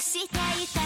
したい